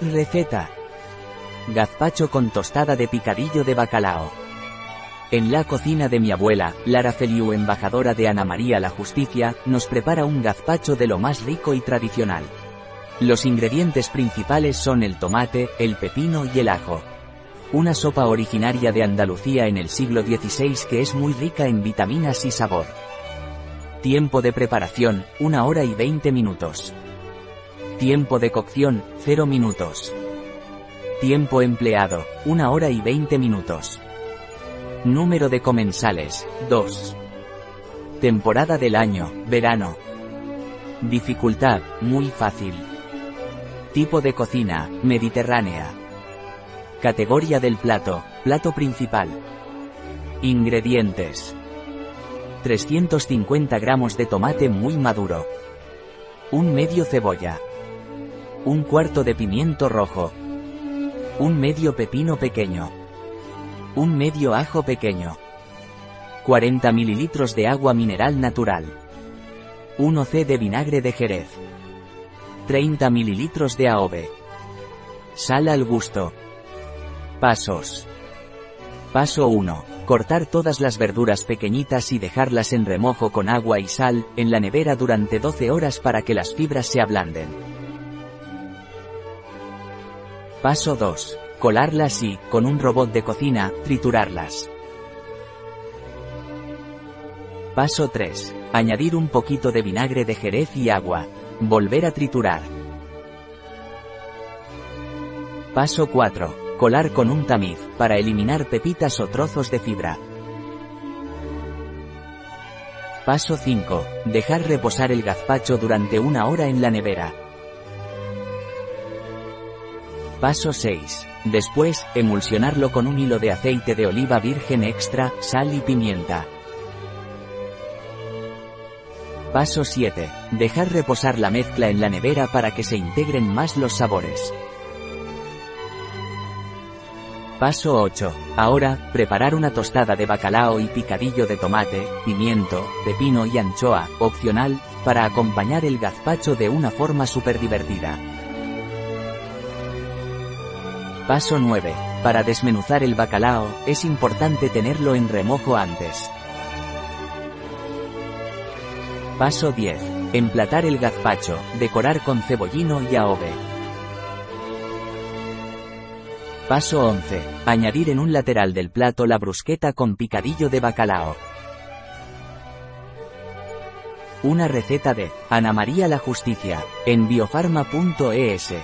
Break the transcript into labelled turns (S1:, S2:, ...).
S1: Receta. Gazpacho con tostada de picadillo de bacalao. En la cocina de mi abuela, Lara Feliu, embajadora de Ana María la Justicia, nos prepara un gazpacho de lo más rico y tradicional. Los ingredientes principales son el tomate, el pepino y el ajo. Una sopa originaria de Andalucía en el siglo XVI que es muy rica en vitaminas y sabor. Tiempo de preparación, 1 hora y 20 minutos. Tiempo de cocción, 0 minutos. Tiempo empleado, 1 hora y 20 minutos. Número de comensales, 2. Temporada del año, verano. Dificultad, muy fácil. Tipo de cocina, mediterránea. Categoría del plato, plato principal. Ingredientes. 350 gramos de tomate muy maduro. Un medio cebolla. Un cuarto de pimiento rojo. Un medio pepino pequeño. Un medio ajo pequeño. 40 mililitros de agua mineral natural. 1 c de vinagre de jerez. 30 ml de AOVE. Sal al gusto. Pasos. Paso 1. Cortar todas las verduras pequeñitas y dejarlas en remojo con agua y sal, en la nevera durante 12 horas para que las fibras se ablanden. Paso 2. Colarlas y, con un robot de cocina, triturarlas. Paso 3. Añadir un poquito de vinagre de jerez y agua. Volver a triturar. Paso 4. Colar con un tamiz, para eliminar pepitas o trozos de fibra. Paso 5. Dejar reposar el gazpacho durante una hora en la nevera. Paso 6. Después, emulsionarlo con un hilo de aceite de oliva virgen extra, sal y pimienta. Paso 7. Dejar reposar la mezcla en la nevera para que se integren más los sabores. Paso 8. Ahora, preparar una tostada de bacalao y picadillo de tomate, pimiento, pepino y anchoa, opcional, para acompañar el gazpacho de una forma súper divertida. Paso 9. Para desmenuzar el bacalao, es importante tenerlo en remojo antes. Paso 10. Emplatar el gazpacho, decorar con cebollino y aove. Paso 11. Añadir en un lateral del plato la brusqueta con picadillo de bacalao. Una receta de Ana María la Justicia, en biofarma.es.